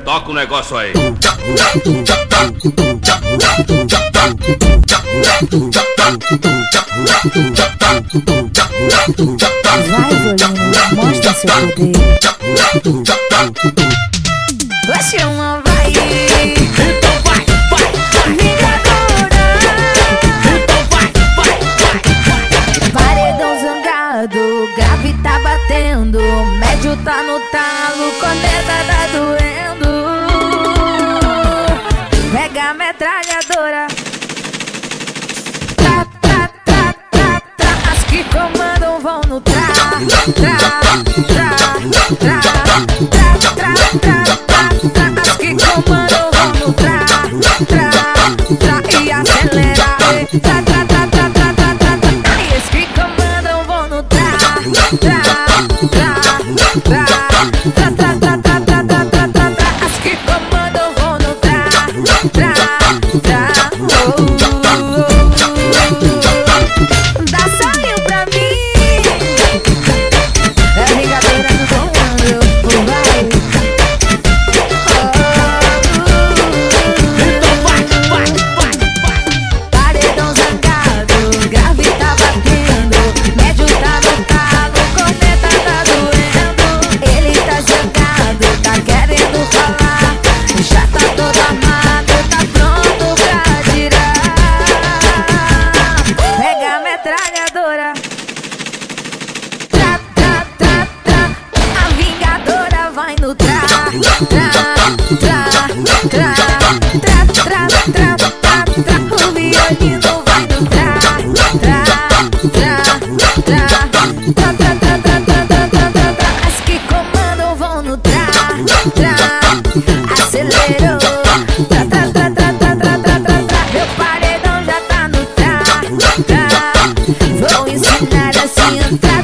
Toca o negócio aí. Vai, Bolina, mostra seu poder. Você não vai. Então vai, vai. Então vai, vai. Paredão zangado, grave tá batendo. Médio tá no talo, corneta tá doendo. Pega a metralhadora. Tra, tra, tra, tra, tra. As que comandam vão no tra. Tra, tra, tra, tra, tra, tra, tra, tra. As que comandam vão no tra. Tra, tra, e acelera. Tra, tra, tra, tra, tra, tra, tra. E as que comandam vão no tra. Tra, tra, tra, tra, tra. tra, tra, tra, tra, tra, tra, o violino vai do tra, tra, tra, tra, tra, tra, tra, tra, tra, tra, tra, tra, as que comandam vão no tra, tra, acelerou, tra, tra, tra, tra, tra, tra, tra, tra, tra, meu paredão já tá no tra, tra, vou ensinar assim o tra,